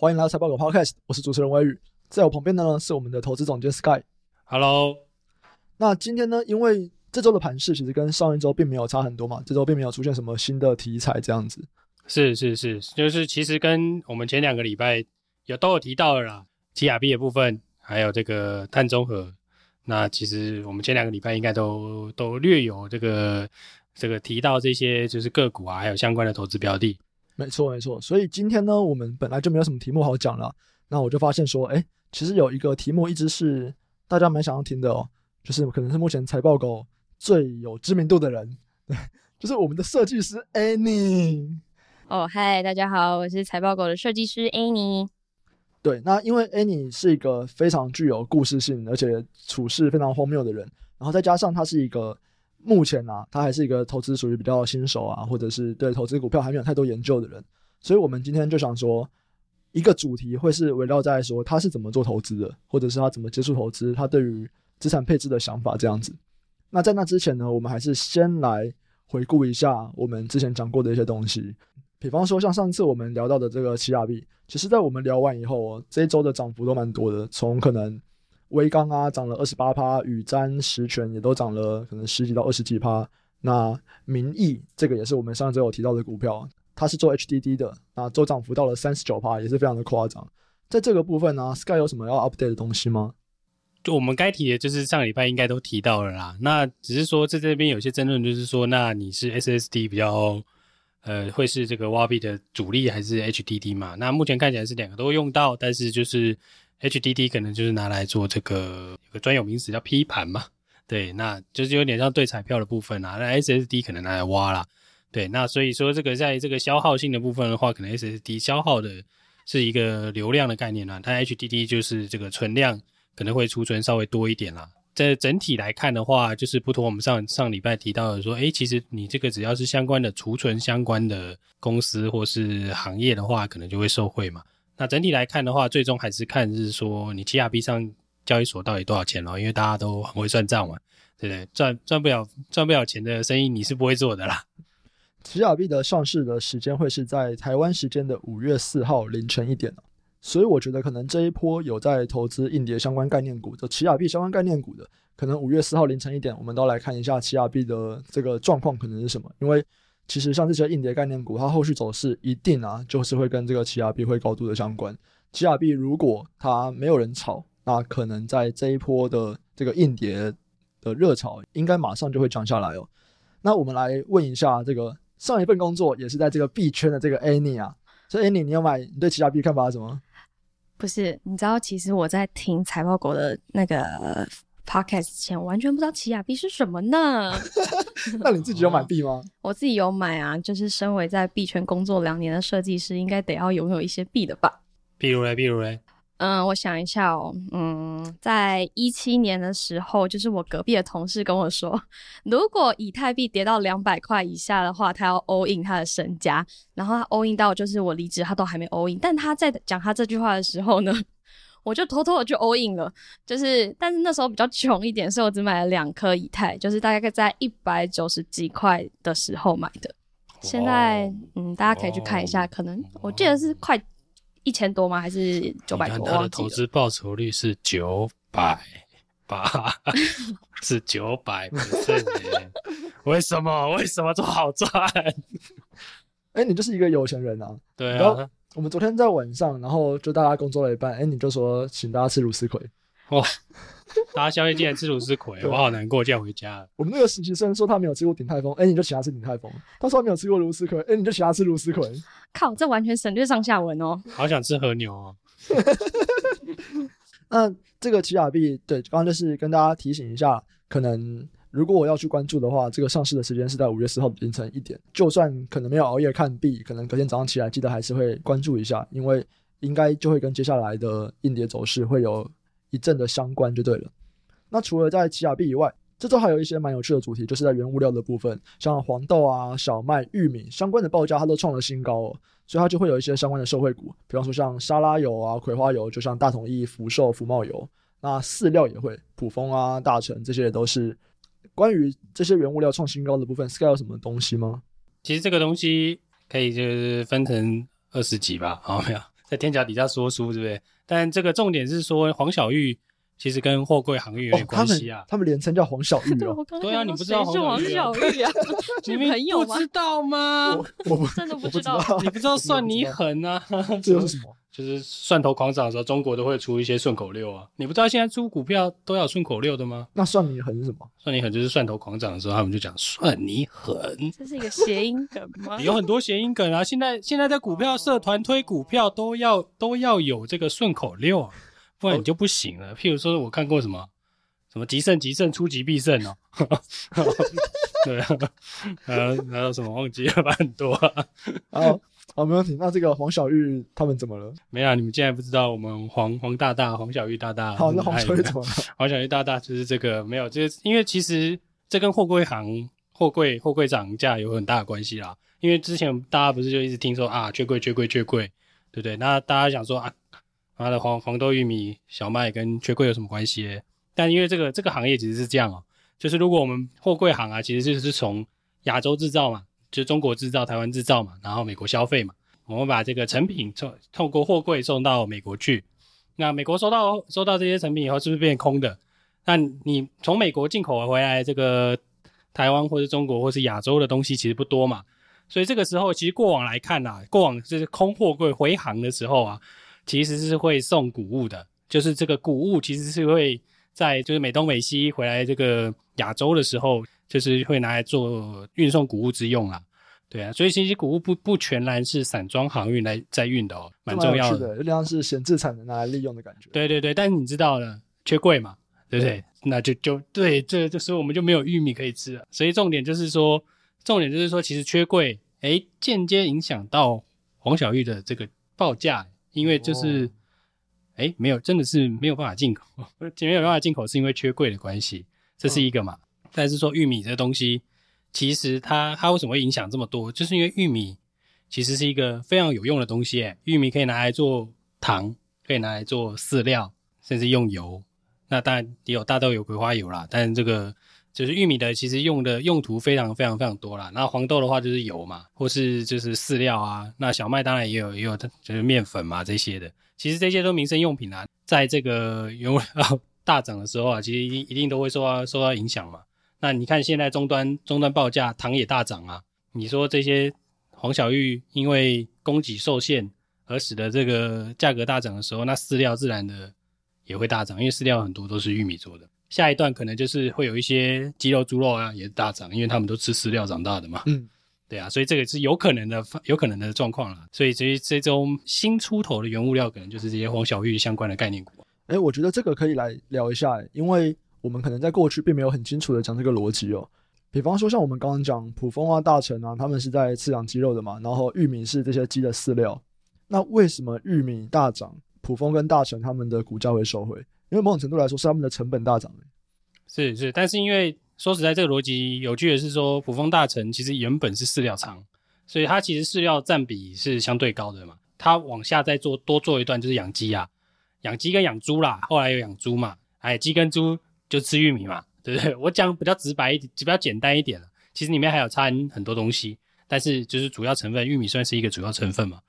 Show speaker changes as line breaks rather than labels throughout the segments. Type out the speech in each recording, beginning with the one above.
欢迎来到财报狗 Podcast，我是主持人威宇，在我旁边的呢是我们的投资总监 Sky。
Hello，
那今天呢，因为这周的盘势其实跟上一周并没有差很多嘛，这周并没有出现什么新的题材这样子。
是是是，就是其实跟我们前两个礼拜有都有提到了啦，奇亚币的部分，还有这个碳中和。那其实我们前两个礼拜应该都都略有这个这个提到这些，就是个股啊，还有相关的投资标的。
没错没错，所以今天呢，我们本来就没有什么题目好讲了。那我就发现说，哎，其实有一个题目一直是大家蛮想要听的哦，就是可能是目前财报狗最有知名度的人，对，就是我们的设计师 Annie。
哦，嗨，大家好，我是财报狗的设计师 Annie。
对，那因为 Annie 是一个非常具有故事性，而且处事非常荒谬的人，然后再加上他是一个目前啊，他还是一个投资属于比较新手啊，或者是对投资股票还没有太多研究的人，所以我们今天就想说，一个主题会是围绕在说他是怎么做投资的，或者是他怎么接触投资，他对于资产配置的想法这样子。那在那之前呢，我们还是先来回顾一下我们之前讲过的一些东西。比方说，像上次我们聊到的这个奇亚币，其实在我们聊完以后，这一周的涨幅都蛮多的。从可能威刚啊涨了二十八趴，宇瞻十銓也都涨了可能十几到二十几趴。那民意这个也是我们上周有提到的股票，它是做 HDD 的，那周涨幅到了三十九趴，也是非常的夸张。在这个部分呢，啊，Sky 有什么要 update 的东西吗？
就我们该提的，就是上礼拜应该都提到了啦。那只是说在这边有些争论，就是说，那你是 SSD 比较。呃，会是这个挖币的主力还是 HDD 嘛？那目前看起来是两个都用到，但是就是 HDD 可能就是拿来做这个有个专有名词叫批盘嘛，对，那就是有点像对彩票的部分啊。那 SSD 可能拿来挖啦，对，那所以说这个在这个消耗性的部分的话，可能 SSD 消耗的是一个流量的概念啦，它 HDD 就是这个存量可能会储存稍微多一点啦。在整体来看的话，就是不同我们上上礼拜提到的说，诶，其实你这个只要是相关的储存相关的公司或是行业的话，可能就会受惠嘛。那整体来看的话，最终还是看是说你奇亚币上交易所到底多少钱咯，因为大家都很会算账嘛，对不对？赚赚不了赚不了钱的生意你是不会做的啦。
奇亚币的上市的时间会是在台湾时间的五月四号凌晨一点。所以我觉得可能这一波有在投资硬碟相关概念股的奇亚币相关概念股的，可能五月四号凌晨一点，我们都来看一下奇亚币的这个状况可能是什么。因为其实像这些硬碟概念股，它后续走势一定啊，就是会跟这个奇亚币会高度的相关。奇亚币如果它没有人炒，那可能在这一波的这个硬碟的热潮，应该马上就会降下来哦。那我们来问一下这个上一份工作也是在这个币圈的这个 Annie 啊，所以 Annie 你有买？你对奇亚币看法是什么？
不是，你知道，其实我在听财报狗的那个 podcast 前，完全不知道奇亚币是什么呢。
那你自己有买币吗？
我自己有买啊，就是身为在币圈工作两年的设计师，应该得要拥有一些币的吧？
比如嘞，比如嘞。
嗯，我想一下哦，嗯，在一七年的时候，就是我隔壁的同事跟我说，如果以太币跌到两百块以下的话，他要 all in 他的身家，然后他 all in 到就是我离职，他都还没 all in。但他在讲他这句话的时候呢，我就偷偷的就 all in 了，就是，但是那时候比较穷一点，所以我只买了两颗以太，就是大概在一百九十几块的时候买的。现在，嗯，大家可以去看一下，可能我记得是快。一千多吗？还是九百多？
他的投资报酬率是九百八，是九百 不是？为什么？为什么这么好赚？
哎、欸，你就是一个有钱人啊！
对啊。
我们昨天在晚上，然后就大家工作了一半，哎、欸，你就说请大家吃芦丝葵。
哇！大家宵夜竟然吃芦丝葵，我好难过，就要回家了。
我们那个实习生说他没有吃过鼎泰丰，哎、欸，你就请他吃鼎泰丰。他说他没有吃过芦丝葵，哎、欸，你就请他吃芦丝葵。
靠，这完全省略上下文哦。
好想吃和牛哦。
那这个奇亚币，对，刚刚就是跟大家提醒一下，可能如果我要去关注的话，这个上市的时间是在五月四号凌晨一点。就算可能没有熬夜看币，可能隔天早上起来记得还是会关注一下，因为应该就会跟接下来的硬碟走势会有。一阵的相关就对了。那除了在奇亚币以外，这周还有一些蛮有趣的主题，就是在原物料的部分，像黄豆啊、小麦、玉米相关的报价，它都创了新高哦，所以它就会有一些相关的受惠股，比方说像沙拉油啊、葵花油，就像大统一、福寿、福茂油。那饲料也会，普丰啊、大成这些也都是关于这些原物料创新高的部分。Sky 有什么东西吗？
其实这个东西可以就是分成二十集吧，好没有？在天桥底下说书，对不对？但这个重点是说黄小玉。其实跟货柜航运有点关系啊，
哦、他们连称叫黄小玉哦。
对啊，你不知道黄小玉啊？
你朋友
不知道吗？
我，
真的不知道。
你不知道算你狠啊？
这又 是什么？
就是蒜头狂涨的时候，中国都会出一些顺口溜啊。你不知道现在出股票都要顺口溜的吗？
那算你狠是什么？
算你狠就是蒜头狂涨的时候，他们就讲算你狠。
这是一个谐音梗吗？
有很多谐音梗啊。现在现在在股票社团推股票都要都要有这个顺口溜啊。不然你就不行了。譬如说，我看过什么什么极胜极胜，出击必胜哦。对啊，呃，还有什么忘记了吧？很多啊。
好，好，没问题。那这个黄小玉他们怎么了？
没啊，你们竟然不知道我们黄黄大大、黄小玉大大。
好，那黄小玉怎么了？
黄小玉大大就是这个没有，就是因为其实这跟货柜行货柜货柜涨价有很大的关系啦。因为之前大家不是就一直听说啊，缺柜缺柜缺柜，对不对？那大家想说啊。它的黄黄豆、玉米、小麦跟缺柜有什么关系？但因为这个这个行业其实是这样哦，就是如果我们货柜行啊，其实就是从亚洲制造嘛，就是中国制造、台湾制造嘛，然后美国消费嘛，我们把这个成品透透过货柜送到美国去，那美国收到收到这些成品以后，是不是变空的？那你从美国进口回来这个台湾或是中国或是亚洲的东西其实不多嘛，所以这个时候其实过往来看呐、啊，过往就是空货柜回航的时候啊。其实是会送谷物的，就是这个谷物其实是会在就是美东美西回来这个亚洲的时候，就是会拿来做运送谷物之用啊。对啊，所以其实谷物不不全然是散装航运来在运的哦，蛮重要的。是的，
有点像是闲置产能拿来利用的感觉。
对对对，但是你知道了，缺柜嘛，对不对？对那就就对，这这时候我们就没有玉米可以吃了。所以重点就是说，重点就是说，其实缺柜，诶，间接影响到黄小玉的这个报价。因为就是，哎、oh. 欸，没有，真的是没有办法进口，没有办法进口，是因为缺柜的关系，这是一个嘛。Oh. 但是说玉米这个东西，其实它它为什么会影响这么多？就是因为玉米其实是一个非常有用的东西，哎，玉米可以拿来做糖，可以拿来做饲料，甚至用油。那当然也有大豆油、葵花油啦，但是这个。就是玉米的，其实用的用途非常非常非常多啦。那黄豆的话就是油嘛，或是就是饲料啊。那小麦当然也有也有，就是面粉嘛这些的。其实这些都民生用品啊，在这个原物料 大涨的时候啊，其实一定一定都会受到受到影响嘛。那你看现在终端终端报价，糖也大涨啊。你说这些黄小玉因为供给受限而使得这个价格大涨的时候，那饲料自然的也会大涨，因为饲料很多都是玉米做的。下一段可能就是会有一些鸡肉、猪肉啊，也大涨，因为他们都吃饲料长大的嘛。嗯，对啊，所以这个是有可能的，有可能的状况啦。所以这这周新出头的原物料，可能就是这些黄小玉相关的概念股。
哎、欸，我觉得这个可以来聊一下，因为我们可能在过去并没有很清楚的讲这个逻辑哦。比方说，像我们刚刚讲普蜂啊、大成啊，他们是在饲养鸡肉的嘛，然后玉米是这些鸡的饲料。那为什么玉米大涨，普蜂跟大成他们的股价会收回？因为某种程度来说，是他们的成本大涨。
是是，但是因为说实在，这个逻辑有趣的是说，卜蜂大成其实原本是饲料厂，所以它其实饲料占比是相对高的嘛。它往下再做多做一段就是养鸡啊，养鸡跟养猪啦，后来又养猪嘛，哎，鸡跟猪就吃玉米嘛，对不对？我讲比较直白一点，比较简单一点了。其实里面还有掺很多东西，但是就是主要成分，玉米算是一个主要成分嘛。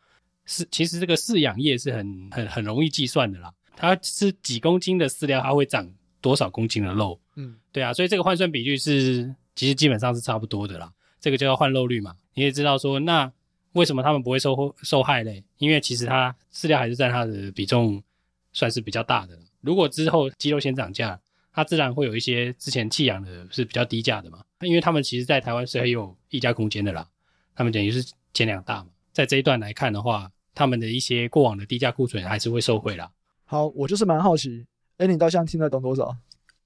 是，其实这个饲养业是很很很容易计算的啦。它吃几公斤的饲料，它会长多少公斤的肉？嗯，对啊，所以这个换算比率是其实基本上是差不多的啦。这个叫换肉率嘛。你也知道说，那为什么他们不会受受害嘞？因为其实它饲料还是占它的比重算是比较大的。如果之后鸡肉先涨价，它自然会有一些之前弃养的是比较低价的嘛。因为他们其实在台湾是很有溢价空间的啦。他们等于是前两大嘛，在这一段来看的话，他们的一些过往的低价库存还是会受惠啦。
好，我就是蛮好奇，哎，你到现在听得懂多少？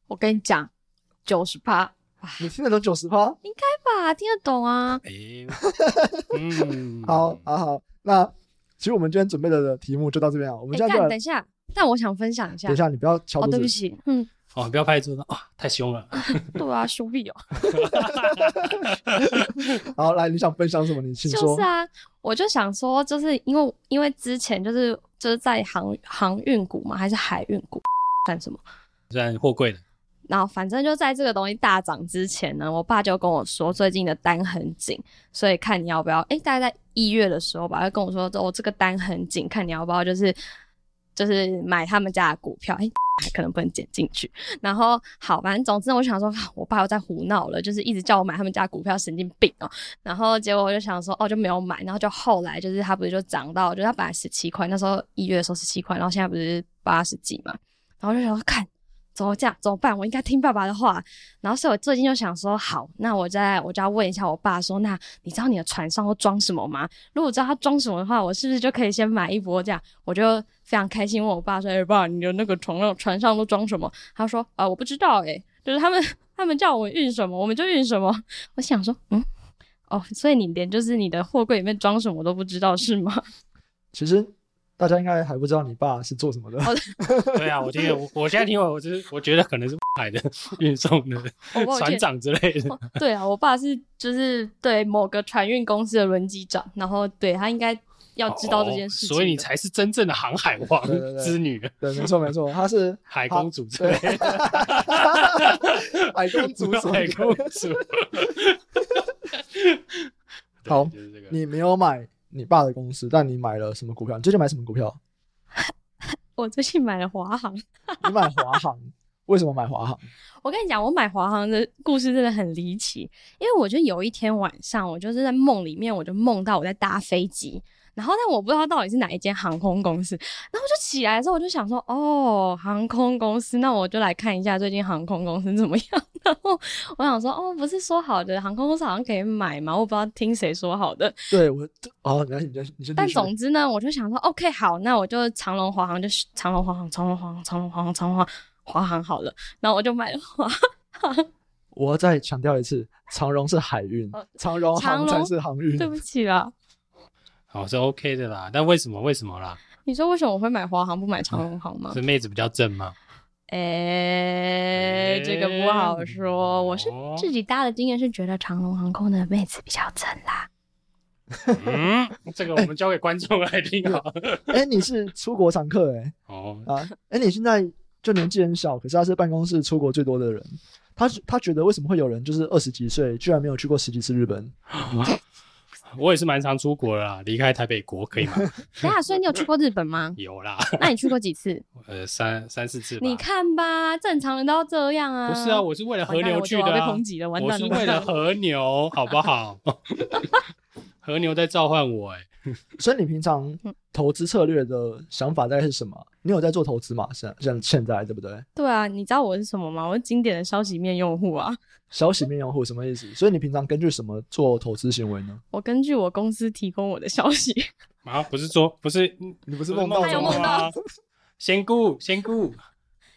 我跟你讲，九十趴。
你听得懂九十趴？
应该吧，听得懂啊。
好，好，好。那其实我们今天准备的题目就到这边啊。我们现在
等一下，但我想分享一下。
等一下，你不要敲。
哦，对不起，嗯。
哦，不要拍桌子啊，太凶了。
对啊，凶屁哦。
好，来，你想分享什么？你请说。
就是啊，我就想说，就是因为因为之前就是。就是在航航运股嘛？还是海运股？算什么？
算货柜的。
然后反正就在这个东西大涨之前呢，我爸就跟我说最近的单很紧，所以看你要不要。诶，大概在一月的时候吧，他跟我说哦，这个单很紧，看你要不要，就是就是买他们家的股票。诶还可能不能剪进去。然后好，反正总之我想说，我爸又在胡闹了，就是一直叫我买他们家股票，神经病哦。然后结果我就想说，哦，就没有买。然后就后来就是他不是就涨到，就是他本来十七块，那时候一月的时候十七块，然后现在不是八十几嘛。然后就想说看。怎么这样？怎么办？我应该听爸爸的话。然后，所以我最近就想说，好，那我再我就要问一下我爸说，那你知道你的船上都装什么吗？如果知道他装什么的话，我是不是就可以先买一波？这样我就非常开心，问我爸说：“哎、爸，你的那个船上船上都装什么？”他说：“啊、我不知道、欸，诶，就是他们他们叫我运什么，我们就运什么。”我想说，嗯，哦，所以你连就是你的货柜里面装什么都不知道是吗？
其实。大家应该还不知道你爸是做什么的。
对啊，我听我我现在听完，我就是我觉得可能是海的运送的船长之类的。
对啊，我爸是就是对某个船运公司的轮机长，然后对他应该要知道这件事情。
所以你才是真正的航海王之女。
对，没错没错，他是
海公主之类的。
海公主，
海公主。
好，你没有买。你爸的公司，但你买了什么股票？你最近买什么股票？
我最近买了华航。
你买华航？为什么买华航？
我跟你讲，我买华航的故事真的很离奇，因为我觉得有一天晚上，我就是在梦里面，我就梦到我在搭飞机。然后，但我不知道到底是哪一间航空公司。然后就起来之后，我就想说，哦，航空公司，那我就来看一下最近航空公司怎么样。然后我想说，哦，不是说好的航空公司好像可以买吗？我不知道听谁说好的。
对，我哦，那你就你就。
但总之呢，我就想说，OK，好，那我就长龙、华航，就长龙、华航、长龙、华航、长龙、华航、长龙、华华航好了。然后我就买了华航。
我要再强调一次，长荣是海运，长荣航才是航运。
对不起啦。
好，是 OK 的啦，但为什么？为什么啦？
你说为什么我会买华航不买长荣航吗？
是妹子比较正吗？
哎、欸，这个不好说。欸、我是自己搭的经验是觉得长龙航空的妹子比较正啦。
嗯，这个我们交给观众来听好。
哎、欸，你是出国常客哎、欸。哦啊，哎、欸，你现在就年纪很小，可是他是办公室出国最多的人。他他觉得为什么会有人就是二十几岁居然没有去过十几次日本？
我也是蛮常出国的啦，离开台北国可以吗？
等下，所以你有去过日本吗？
有啦。
那你去过几次？
呃，三三四次吧。
你看吧，正常人都要这样啊。
不是啊，我是为了和牛去的啊。
我被抨击了，完蛋了。
我是为了和牛，好不好？和牛在召唤我。
所以你平常投资策略的想法大概是什么？你有在做投资吗？像像现在对不对？
对啊，你知道我是什么吗？我是经典的消息面用户啊。
消息面用户什么意思？所以你平常根据什么做投资行为呢？
我根据我公司提供我的消息。
啊，不是说不是
你不是梦到中吗？
仙姑仙姑。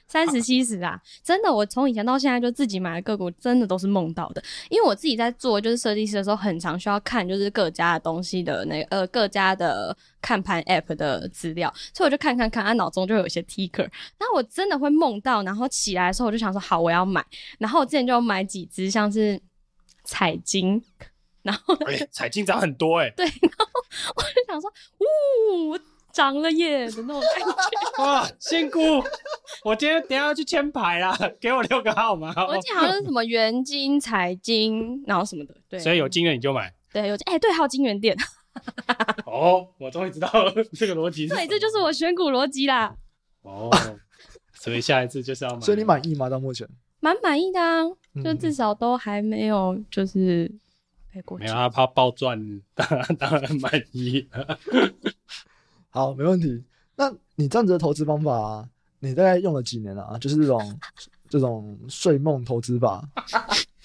三十七十啊，真的，我从以前到现在就自己买的个股，真的都是梦到的。因为我自己在做就是设计师的时候，很常需要看就是各家的东西的那个、呃各家的看盘 app 的资料，所以我就看看看，啊脑中就有一些 ticker，那我真的会梦到，然后起来的时候我就想说好，我要买。然后我之前就买几只像是彩金，然后
哎、欸，彩金涨很多哎、欸，
对，然后 我就想说，呜。涨了耶的那种感觉
哇！仙姑，我今天等下要去签牌啦，给我六个号码。
我记得好像是什么元金、彩金，然后什么的，对。
所以有金的你就买。
对，有哎、欸，对，还有金元店。
哦，我终于知道了这个逻辑。
对，这就是我选股逻辑啦。
哦，所以下一次就是要买。
所以你满意吗？到目前？
蛮满意的啊，就至少都还没有就是赔过去。
没有他怕暴赚，当然当然满意。
好，没问题。那你这样子的投资方法啊，你大概用了几年了啊？就是这种这种睡梦投资法。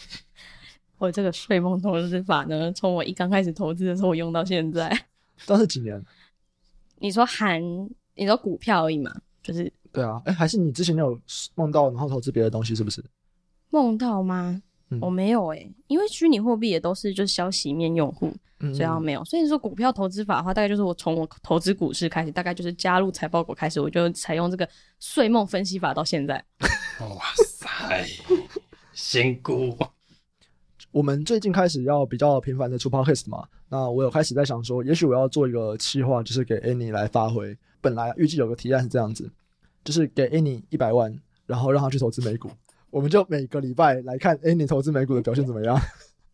我这个睡梦投资法呢，从我一刚开始投资的时候，我用到现在。
这是几年？你
说含你说股票而已嘛？就是
对啊，哎、欸，还是你之前有梦到然后投资别的东西，是不是？
梦到吗？嗯、我没有哎、欸，因为虚拟货币也都是就是消息面用户。所以没有，所以说股票投资法的话，大概就是我从我投资股市开始，大概就是加入财报股开始，我就采用这个睡梦分析法到现在。
哇塞，辛苦！
我们最近开始要比较频繁的出 podcast 嘛，那我有开始在想说，也许我要做一个企划，就是给 Annie 来发挥。本来预计有个提案是这样子，就是给 Annie 一百万，然后让他去投资美股。我们就每个礼拜来看 Annie 投资美股的表现怎么样，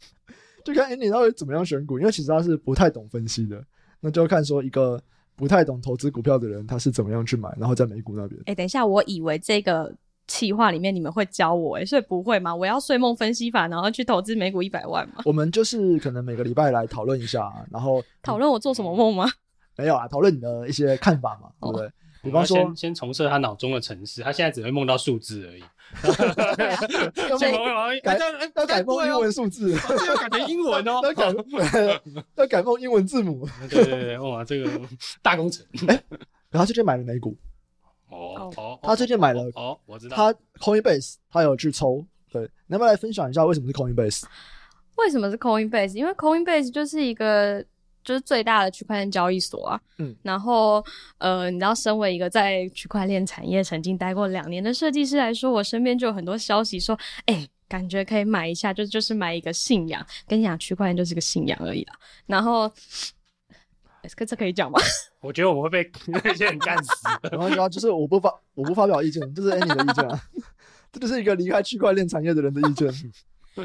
就看 Annie 到底怎么样选股，因为其实他是不太懂分析的，那就看说一个不太懂投资股票的人他是怎么样去买，然后在美股那边。
哎、欸，等一下，我以为这个企划里面你们会教我、欸，哎，所以不会吗？我要睡梦分析法，然后去投资美股一百万吗？
我们就是可能每个礼拜来讨论一下，然后
讨论我做什么梦吗？
没有啊，讨论你的一些看法嘛，对不对？哦
比方说，先先重设他脑中的城市，他现在只会梦到数字而已。
要改要改梦英文数字，
要改成英文哦。
要改 要改梦英文字母。
对对对，哇，这个大工程。
哎，然后最近买了美股。
哦哦，
他最近买了
哦，我知道。
他 Coinbase，他有去抽。对，能不能来分享一下为什么是 Coinbase？
为什么是 Coinbase？因为 Coinbase 就是一个。就是最大的区块链交易所啊，嗯，然后呃，你知道，身为一个在区块链产业曾经待过两年的设计师来说，我身边就有很多消息说，哎、欸，感觉可以买一下，就就是买一个信仰。跟你讲，区块链就是个信仰而已啦。然后，这这可以讲吗？
我觉得我们会被 那些人干死。
然后就是我不发，我不发表意见，这、就是 Annie 的意见啊，这就是一个离开区块链产业的人的意见。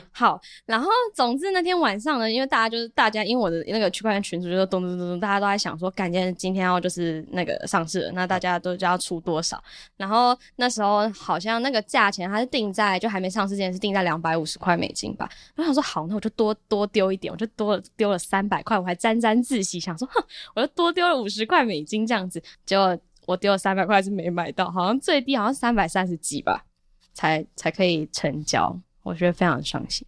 好，然后总之那天晚上呢，因为大家就是大家，因为我的那个区块链群组就是咚咚咚咚，大家都在想说，感觉今天要就是那个上市了，那大家都就要出多少？然后那时候好像那个价钱还是定在就还没上市之前是定在两百五十块美金吧。我想说好，那我就多多丢一点，我就多丢了三百块，我还沾沾自喜，想说哼，我就多丢了五十块美金这样子。结果我丢了三百块是没买到，好像最低好像三百三十几吧，才才可以成交。我觉得非常伤心。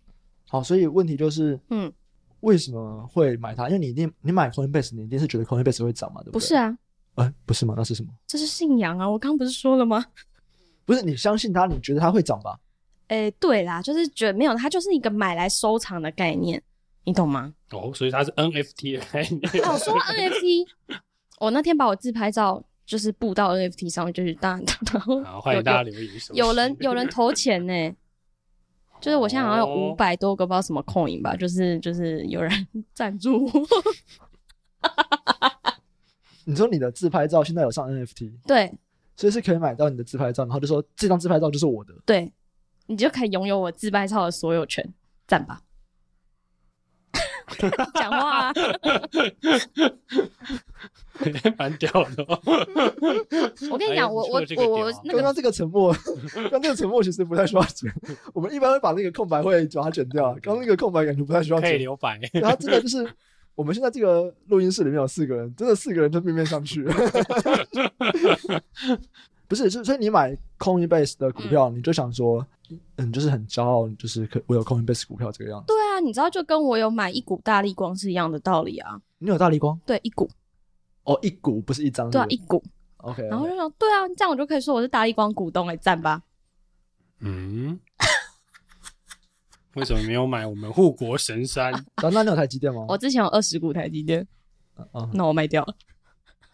好，所以问题就是，嗯，为什么会买它？因为你一定你买 Coinbase，你一定是觉得 Coinbase 会涨嘛，对不对？
不是啊，
哎、欸，不是吗？那是什么？
这是信仰啊！我刚刚不是说了吗？
不是，你相信它，你觉得它会涨吧？
哎、欸，对啦，就是觉得没有，它就是一个买来收藏的概念，你懂吗？
哦，所以它是 NFT 的概念。
哦，说 NFT，我 那天把我自拍照就是布到 NFT 上面，就是当然，然后
欢迎大家留言。
有人有人投钱呢。就是我现在好像有五百多个不知道什么 coin 吧，就是就是有人 赞助我。
你说你的自拍照现在有上 NFT？
对，
所以是可以买到你的自拍照，然后就说这张自拍照就是我的。
对，你就可以拥有我自拍照的所有权，赞吧。讲话、啊，
蛮屌的。
我跟你讲，我我我我刚
刚这个沉默，刚刚这个沉默其实不太需要剪。我们一般会把那个空白会把它剪掉。刚刚那个空白感觉不太需要剪，
可以留白。
然后真的就是，我们现在这个录音室里面有四个人，真的四个人就面面相觑。不是，所以你买 Coinbase 的股票，嗯、你就想说。嗯，就是很骄傲，就是可我有 Coinbase 股票这个样子。
对啊，你知道就跟我有买一股大力光是一样的道理啊。
你有大力光？
对，一股。
哦，一股不是一张。
对啊，一股。
OK, okay。
然后就说，对啊，这样我就可以说我是大力光股东，来赞吧。
嗯。为什么没有买我们护国神山？
那 那你有台积电吗？
我之前有二十股台积电。啊，那我卖掉了。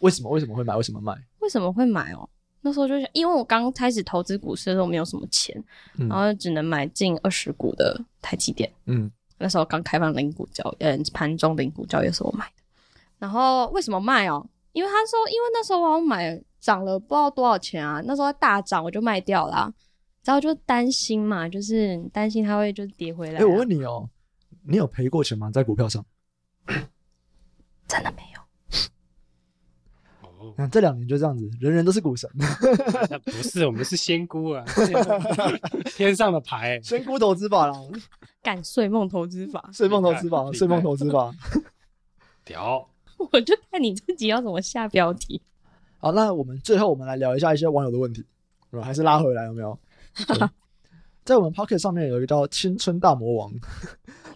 为什么？为什么会买？为什么卖？
为什么会买哦？那时候就是因为我刚开始投资股市的时候没有什么钱，嗯、然后只能买进二十股的台积电。嗯，那时候刚开放零股交易，嗯，盘中零股交易的时候我买的。然后为什么卖哦？因为他说，因为那时候我买涨了不知道多少钱啊，那时候大涨我就卖掉了。然后就担心嘛，就是担心它会就是跌回来、啊。哎、
欸，我问你哦，你有赔过钱吗？在股票上？
真的没有。
看这两年就这样子，人人都是股神。
不是，我们是仙姑啊，天上的牌，
仙姑投资法啦，
干睡梦投资法，
睡梦投资法，睡梦投资法，
屌！
我就看你自己要怎么下标题。
好，那我们最后我们来聊一下一些网友的问题，还是拉回来有没有？在我们 Pocket 上面有一个叫青春大魔王，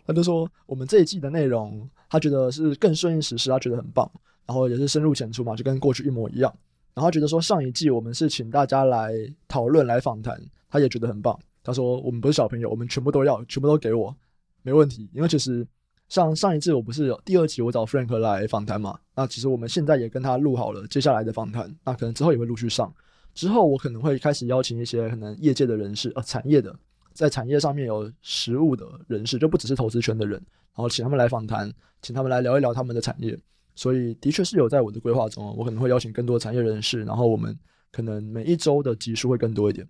他就说我们这一季的内容，他觉得是更顺应时事，他觉得很棒。然后也是深入浅出嘛，就跟过去一模一样。然后觉得说上一季我们是请大家来讨论、来访谈，他也觉得很棒。他说我们不是小朋友，我们全部都要，全部都给我，没问题。因为其实像上一次我不是有第二集我找 Frank 来访谈嘛，那其实我们现在也跟他录好了接下来的访谈，那可能之后也会陆续上。之后我可能会开始邀请一些可能业界的人士，呃，产业的，在产业上面有实务的人士，就不只是投资圈的人，然后请他们来访谈，请他们来聊一聊他们的产业。所以的确是有在我的规划中，我可能会邀请更多产业人士，然后我们可能每一周的集数会更多一点。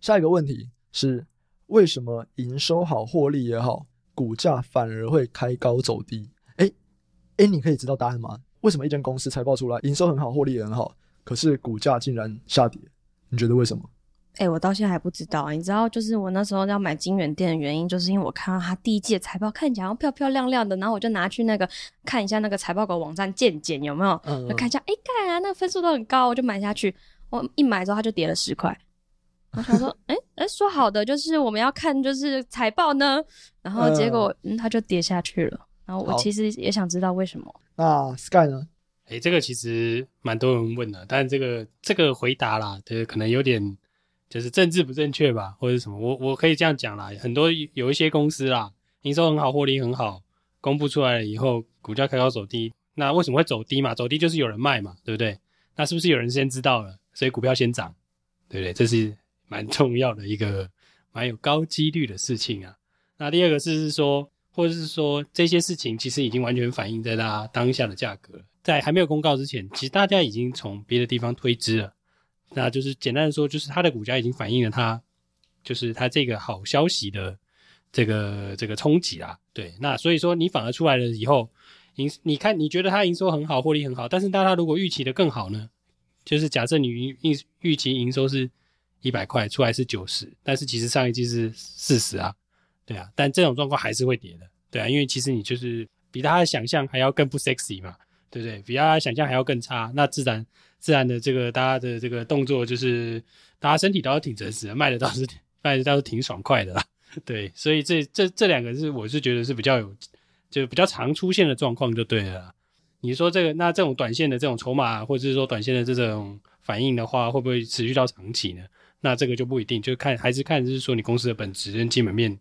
下一个问题是，为什么营收好、获利也好，股价反而会开高走低？哎哎，你可以知道答案吗？为什么一间公司财报出来，营收很好，获利也很好，可是股价竟然下跌？你觉得为什么？
哎、我到现在还不知道！你知道，就是我那时候要买金源店的原因，就是因为我看到它第一季的财报看起来漂漂亮亮的，然后我就拿去那个看一下那个财报狗网站见解有没有，看一下，哎、欸，看啊，那个分数都很高，我就买下去。我一买之后，它就跌了十块。我想说，哎哎、说好的就是我们要看就是财报呢，然后结果嗯，它就跌下去了。然后我其实也想知道为什么。
那 Sky 呢？
哎、欸，这个其实蛮多人问的，但这个这个回答啦，对，可能有点。就是政治不正确吧，或者什么？我我可以这样讲啦，很多有一些公司啦，营收很好，获利很好，公布出来了以后，股价开高走低。那为什么会走低嘛？走低就是有人卖嘛，对不对？那是不是有人先知道了，所以股票先涨，对不对？这是蛮重要的一个 蛮有高几率的事情啊。那第二个是是说，或者是说这些事情其实已经完全反映在它当下的价格，在还没有公告之前，其实大家已经从别的地方推知了。那就是简单的说，就是它的股价已经反映了它，就是它这个好消息的这个这个冲击啦。对，那所以说你反而出来了以后，营你看你觉得它营收很好，获利很好，但是当它如果预期的更好呢？就是假设你预预期营收是一百块，出来是九十，但是其实上一季是四十啊，对啊，但这种状况还是会跌的，对啊，因为其实你就是比他的想象还要更不 sexy 嘛，对不对？比他的想象还要更差，那自然。自然的，这个大家的这个动作就是，大家身体倒是挺诚实的，卖的倒是卖的倒是挺爽快的啦。对，所以这这这两个是我是觉得是比较有，就比较常出现的状况就对了。你说这个，那这种短线的这种筹码，或者是说短线的这种反应的话，会不会持续到长期呢？那这个就不一定，就看还是看就是说你公司的本质跟基本面，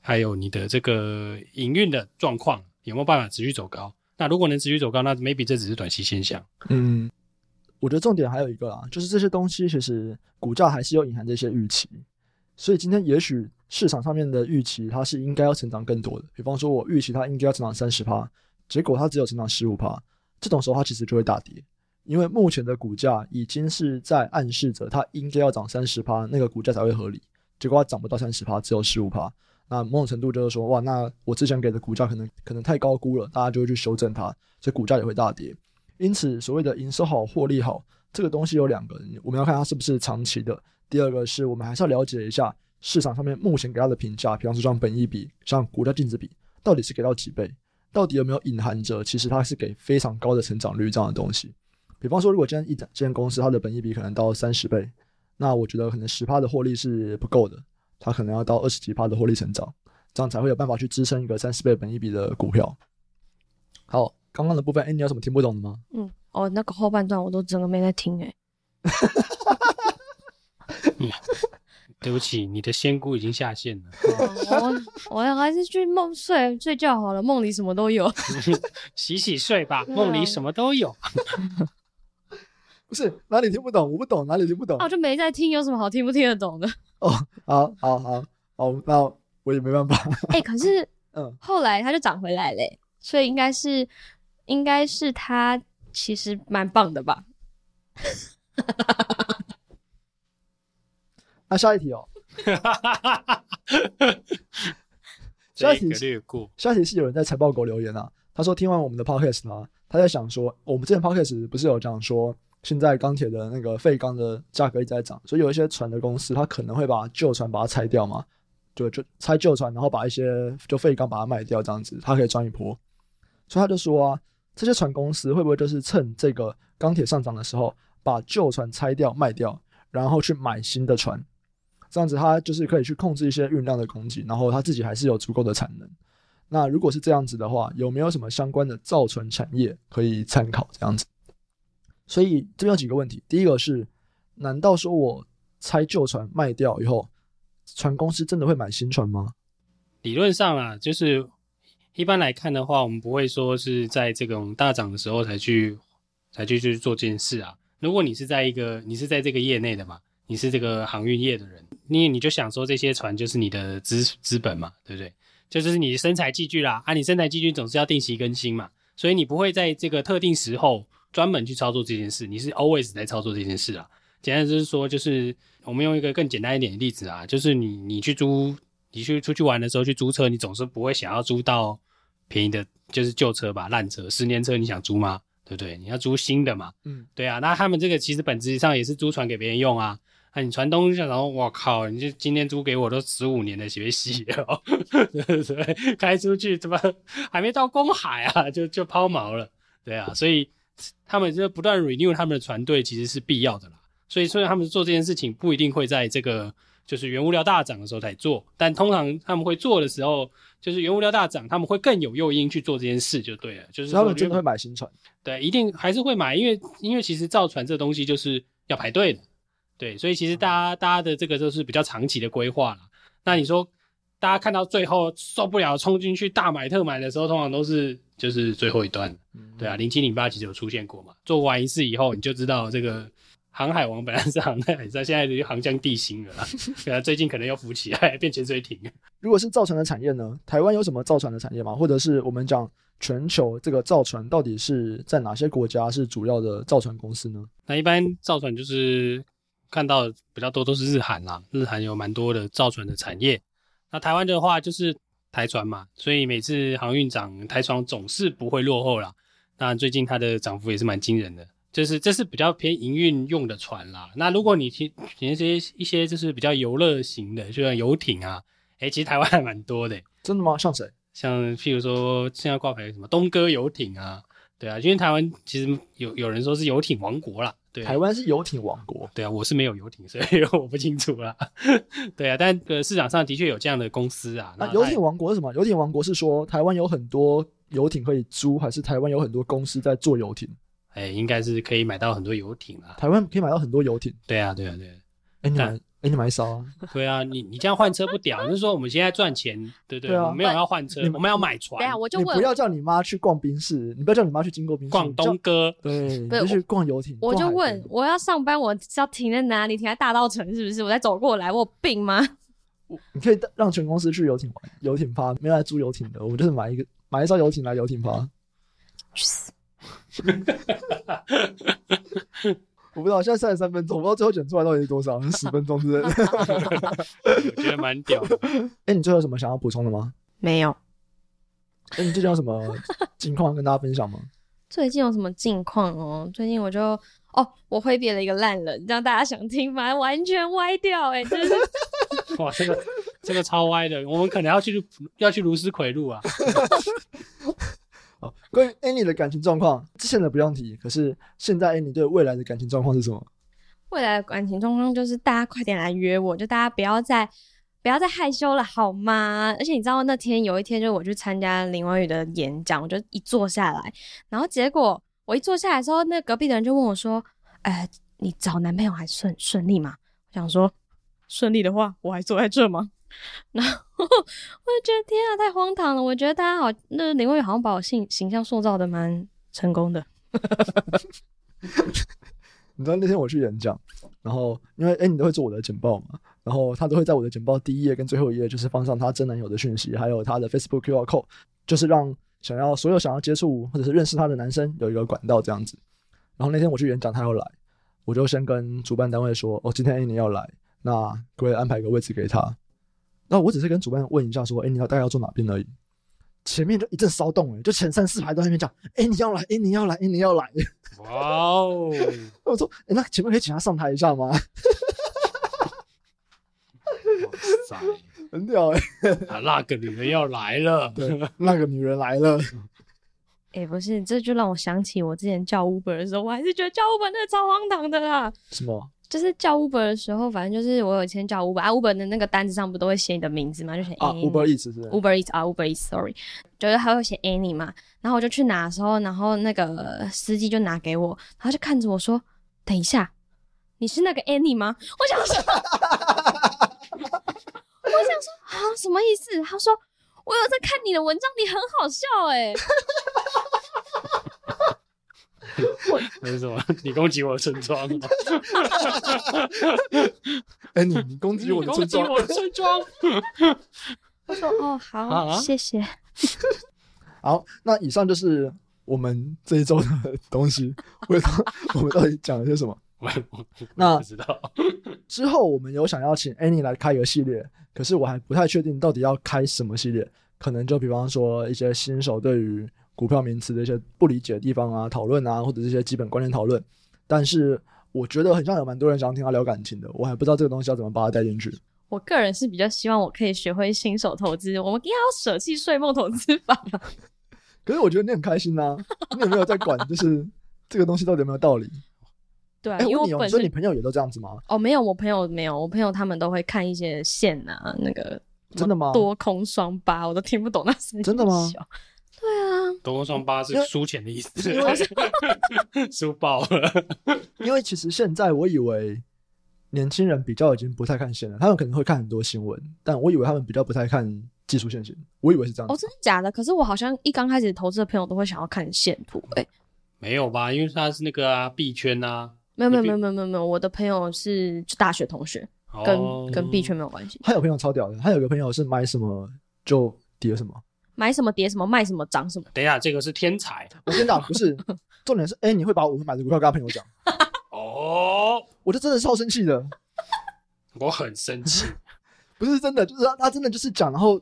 还有你的这个营运的状况有没有办法持续走高。那如果能持续走高，那 maybe 这只是短期现象。
嗯。我觉得重点还有一个啊，就是这些东西其实股价还是有隐含这些预期，所以今天也许市场上面的预期它是应该要成长更多的，比方说我预期它应该要成长三十趴，结果它只有成长十五趴，这种时候它其实就会大跌，因为目前的股价已经是在暗示着它应该要涨三十趴，那个股价才会合理，结果它涨不到三十趴，只有十五趴，那某种程度就是说，哇，那我之前给的股价可能可能太高估了，大家就会去修正它，所以股价也会大跌。因此，所谓的营收好、获利好，这个东西有两个，我们要看它是不是长期的。第二个是我们还是要了解一下市场上面目前给它的评价，比方说像本益比、像股价净值比，到底是给到几倍？到底有没有隐含着其实它是给非常高的成长率这样的东西？比方说，如果今天一整间公司它的本益比可能到三十倍，那我觉得可能十趴的获利是不够的，它可能要到二十几趴的获利成长，这样才会有办法去支撑一个三十倍本益比的股票。好。刚刚的部分，哎，你有什么听不懂的吗？
嗯，哦，那个后半段我都整个没在听，哎。
对不起，你的仙姑已经下线了。
我我还是去梦睡睡觉好了，梦里什么都有。
洗洗睡吧，梦里什么都有。
不是哪里听不懂，我不懂哪里听不懂。
我就没在听，有什么好听不听得懂的？
哦，好，好，好，好，那我也没办法。
哎，可是，嗯，后来他就涨回来嘞，所以应该是。应该是他其实蛮棒的吧？
那下一题哦。下一题是下一题是有人在财报狗留言啊，他说听完我们的 podcast 啊，他在想说，我们之前 podcast 不是有讲说，现在钢铁的那个废钢的价格一直在涨，所以有一些船的公司，他可能会把旧船把它拆掉嘛，就就拆旧船，然后把一些就废钢把它卖掉，这样子他可以赚一波。所以他就说啊。这些船公司会不会就是趁这个钢铁上涨的时候，把旧船拆掉卖掉，然后去买新的船？这样子他就是可以去控制一些运量的供给，然后他自己还是有足够的产能。那如果是这样子的话，有没有什么相关的造船产业可以参考？这样子。所以这边有几个问题：第一个是，难道说我拆旧船卖掉以后，船公司真的会买新船吗？
理论上啊，就是。一般来看的话，我们不会说是在这种大涨的时候才去才去去做这件事啊。如果你是在一个你是在这个业内的嘛，你是这个航运业的人，你你就想说这些船就是你的资资本嘛，对不对？就是你的生财器具啦啊，你生财器具总是要定期更新嘛，所以你不会在这个特定时候专门去操作这件事，你是 always 在操作这件事啊。简单就是说，就是我们用一个更简单一点的例子啊，就是你你去租，你去出去玩的时候去租车，你总是不会想要租到便宜的，就是旧车吧，烂车，十年车你想租吗？对不对？你要租新的嘛。嗯，对啊。那他们这个其实本质上也是租船给别人用啊。啊你船东想，然后我靠，你就今天租给我都十五年的学习哦，对 不对？开出去怎么还没到公海啊，就就抛锚了，对啊。所以他们就不断 renew 他们的船队，其实是必要的啦。所以，虽然他们做这件事情不一定会在这个就是原物料大涨的时候才做，但通常他们会做的时候，就是原物料大涨，他们会更有诱因去做这件事，就对了。就是
他们真的会买新船，
对，一定还是会买，因为因为其实造船这东西就是要排队的。对，所以其实大家、嗯、大家的这个都是比较长期的规划了。那你说，大家看到最后受不了冲进去大买特买的时候，通常都是就是最后一段。嗯、对啊，零七零八其实有出现过嘛。做完一次以后，你就知道这个航海王本来是航在海上，现在就航向地心了啦。对啊，最近可能又浮起来变潜水艇。
如果是造船的产业呢？台湾有什么造船的产业吗？或者是我们讲全球这个造船到底是在哪些国家是主要的造船公司呢？
那一般造船就是。看到比较多都是日韩啦，日韩有蛮多的造船的产业。那台湾的话就是台船嘛，所以每次航运涨，台船总是不会落后啦。那最近它的涨幅也是蛮惊人的，就是这是比较偏营运用的船啦。那如果你提一些一些就是比较游乐型的，就像游艇啊，诶，其实台湾还蛮多的。
真的吗？像谁？
像譬如说现在挂牌什么东哥游艇啊，对啊，因为台湾其实有有人说是游艇王国啦。对，
台湾是游艇王国。
对啊，我是没有游艇，所以 我不清楚啦。对啊，但呃市场上的确有这样的公司啊。
那游艇王国是什么？游艇王国是说台湾有很多游艇可以租，还是台湾有很多公司在做游艇？
哎，应该是可以买到很多游艇啊。
台湾可以买到很多游艇。
对啊，对啊，对啊。
哎，你买？哎，你买一艘啊？
对啊，你你这样换车不屌，就是说我们现在赚钱，对对，对啊，没有要换车，我们要买船。
对啊，我就问，
你不要叫你妈去逛冰室，你不要叫你妈去经过冰室，
逛东哥，
对，你就去逛游艇。
我就问，我要上班，我是要停在哪里？停在大道城是不是？我再走过来，我有病吗？
你可以让全公司去游艇玩，游艇趴，没有来租游艇的，我们就是买一个买一艘游艇来游艇趴。去死！我不知道现在三十三分钟，我不知道最后剪出来到底是多少，是 十分钟之类的。
我 觉得蛮屌的。
哎、欸，你最后有什么想要补充的吗？
没有。
哎、欸，你最近有什么近况跟大家分享吗？
最近有什么近况哦？最近我就哦，我挥别了一个烂人，让大家想听吗？完全歪掉哎、欸，真是。
哇，这个这个超歪的，我们可能要去要去卢斯奎路啊。
关于 Annie 的感情状况，之前的不用提。可是现在 Annie 对未来的感情状况是什么？
未来的感情状况就是大家快点来约我，就大家不要再不要再害羞了，好吗？而且你知道那天有一天，就我去参加林文宇的演讲，我就一坐下来，然后结果我一坐下来之后，那隔壁的人就问我说：“哎、呃，你找男朋友还顺顺利吗？”我想说，顺利的话，我还坐在这吗？然后我就觉得天啊，太荒唐了！我觉得大家好，那林慧好像把我形形象塑造的蛮成功的。
你知道那天我去演讲，然后因为哎，你都会做我的简报嘛，然后他都会在我的简报第一页跟最后一页，就是放上他真男友的讯息，还有他的 Facebook QR code，就是让想要所有想要接触或者是认识他的男生有一个管道这样子。然后那天我去演讲，他要来，我就先跟主办单位说，哦，今天哎你要来，那各位安排一个位置给他。那我只是跟主办问一下，说，哎、欸，你要大概要坐哪边而已。前面就一阵骚动，哎，就前三四排都在那边讲，哎、欸，你要来，哎、欸，你要来，哎、欸，你要来。哇哦！我说，哎、欸，那前面可以请他上台一下吗？哇
塞，
很屌哎、欸！
啊，那个女人要来了，
对，那个女人来了。
哎、欸，不是，这就让我想起我之前叫 Uber 的时候，我还是觉得叫 Uber 那个超荒唐的啦。
什么？
就是叫 Uber 的时候，反正就是我有一天叫 Uber 啊，Uber 的那个单子上不都会写你的名字吗？就写
啊，Uber Eats 是
Uber Eats 啊，Uber Eats，Sorry，就是还会写 Annie 嘛。然后我就去拿的时候，然后那个司机就拿给我，然后就看着我说：“等一下，你是那个 Annie 吗？”我想说，我想说啊，什么意思？他说我有在看你的文章，你很好笑哎、欸。
那是什么？你攻击我的村庄？
哎、欸，你你攻击我的村庄？
我的村庄？
他说：“哦，好，啊、谢谢。”
好，那以上就是我们这一周的东西。我们我们到底讲了些什
么？
那
不知道。
之后我们有想要请 Annie 来开一个系列，可是我还不太确定到底要开什么系列。可能就比方说一些新手对于股票名词的一些不理解的地方啊，讨论啊，或者这些基本观念讨论。但是我觉得很像有蛮多人想要听他聊感情的，我还不知道这个东西要怎么把它带进去。
我个人是比较希望我可以学会新手投资，我们应该要舍弃睡梦投资法。
可是我觉得你很开心呐、啊，你有没有在管？就是这个东西到底有没有道理？
对、啊，
欸、
因为我本身
你朋友也都这样子吗？
哦，没有，我朋友没有，我朋友他们都会看一些线啊，那个
真的吗？
多空双八，我都听不懂那是
真的吗？
对啊，
东风双八是输钱的意思，输爆了。
因为其实现在我以为年轻人比较已经不太看线了，他们可能会看很多新闻，但我以为他们比较不太看。技术线型，我以为是这样子。
哦，真的假的？可是我好像一刚开始投资的朋友都会想要看线图，欸，哎，
没有吧？因为他是那个啊，币圈啊。
没有没有没有没有没有没有，我的朋友是就大学同学，跟、哦、跟币圈没有关系。
他有朋友超屌的，他有个朋友是买什么就跌什么，
买什么跌什么，卖什么涨什么。
等一下，这个是天才。
我跟你讲，不是，重点是，哎、欸，你会把我们买的股票跟他朋友讲。
哦，
我就真的超生气的。
我很生气，
不是真的，就是他他真的就是讲，然后。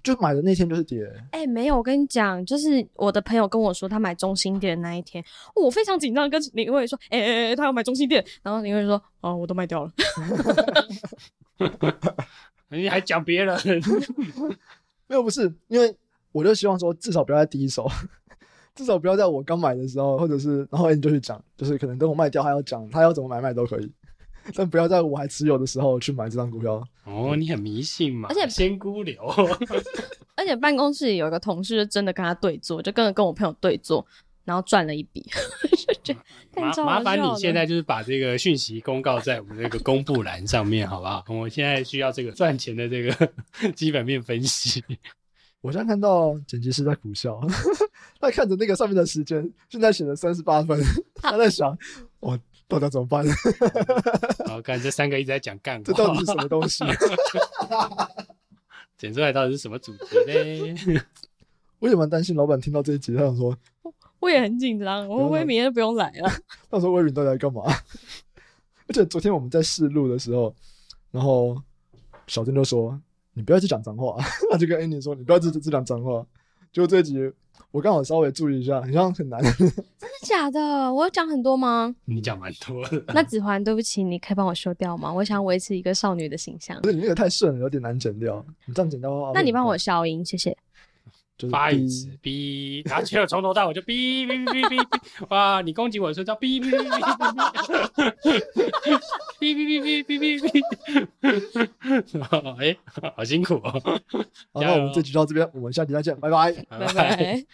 就买的那天就是跌，
哎、欸，没有，我跟你讲，就是我的朋友跟我说他买中心店的那一天，我非常紧张，跟林慧说，哎哎哎，他要买中心店，然后林慧说，哦，我都卖掉了，
你还讲别人？
没有，不是，因为我就希望说，至少不要在第一手，至少不要在我刚买的时候，或者是然后你就去讲，就是可能等我卖掉，还要讲他要怎么买卖都可以。但不要在我还持有的时候去买这张股票
哦，你很迷信嘛？
而 且
仙姑流，
而且办公室里有一个同事就真的跟他对坐，就跟跟我朋友对坐，然后赚了一笔。
麻麻烦你现在就是把这个讯息公告在我们这个公布栏上面，好不好？我现在需要这个赚钱的这个 基本面分析。
我现在看到剪辑师在苦笑，他看着那个上面的时间，现在写了三十八分，他在想，我。到底要怎么办？
好，看这三个一直在讲干话，
这到底是什么东西？
剪出来到底是什么主题呢？
我也蛮担心老板听到这一集，他想说，
我也很紧张，我会明天就不用来了。
到时候威云到底在干嘛？而且昨天我们在试录的时候，然后小珍就说：“你不要去讲脏话。”他就跟 Annie 说：“你不要只只讲脏话。”就这一集。我刚好稍微注意一下，好像很难。真
的假的？我有讲很多吗？
你讲蛮多的。
那子桓，对不起，你可以帮我修掉吗？我想维持一个少女的形象。
不是你那个太顺了，有点难剪掉。你这样剪掉的话，
那你帮我消音，谢谢。
就是
发一次哔，然后结果从头到尾就哔哔哔哔哔。哇，你攻击我的时候叫哔哔哔哔哔哔哔哔哔哔哔。哎，好辛苦哦。
好，那我们这集就到这边，我们下集再见，拜拜，
拜拜。